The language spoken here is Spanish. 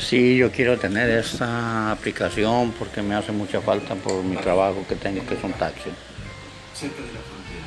Sí, yo quiero tener esta aplicación porque me hace mucha falta por mi trabajo que tengo, que es un taxi. Cerca de la frontera.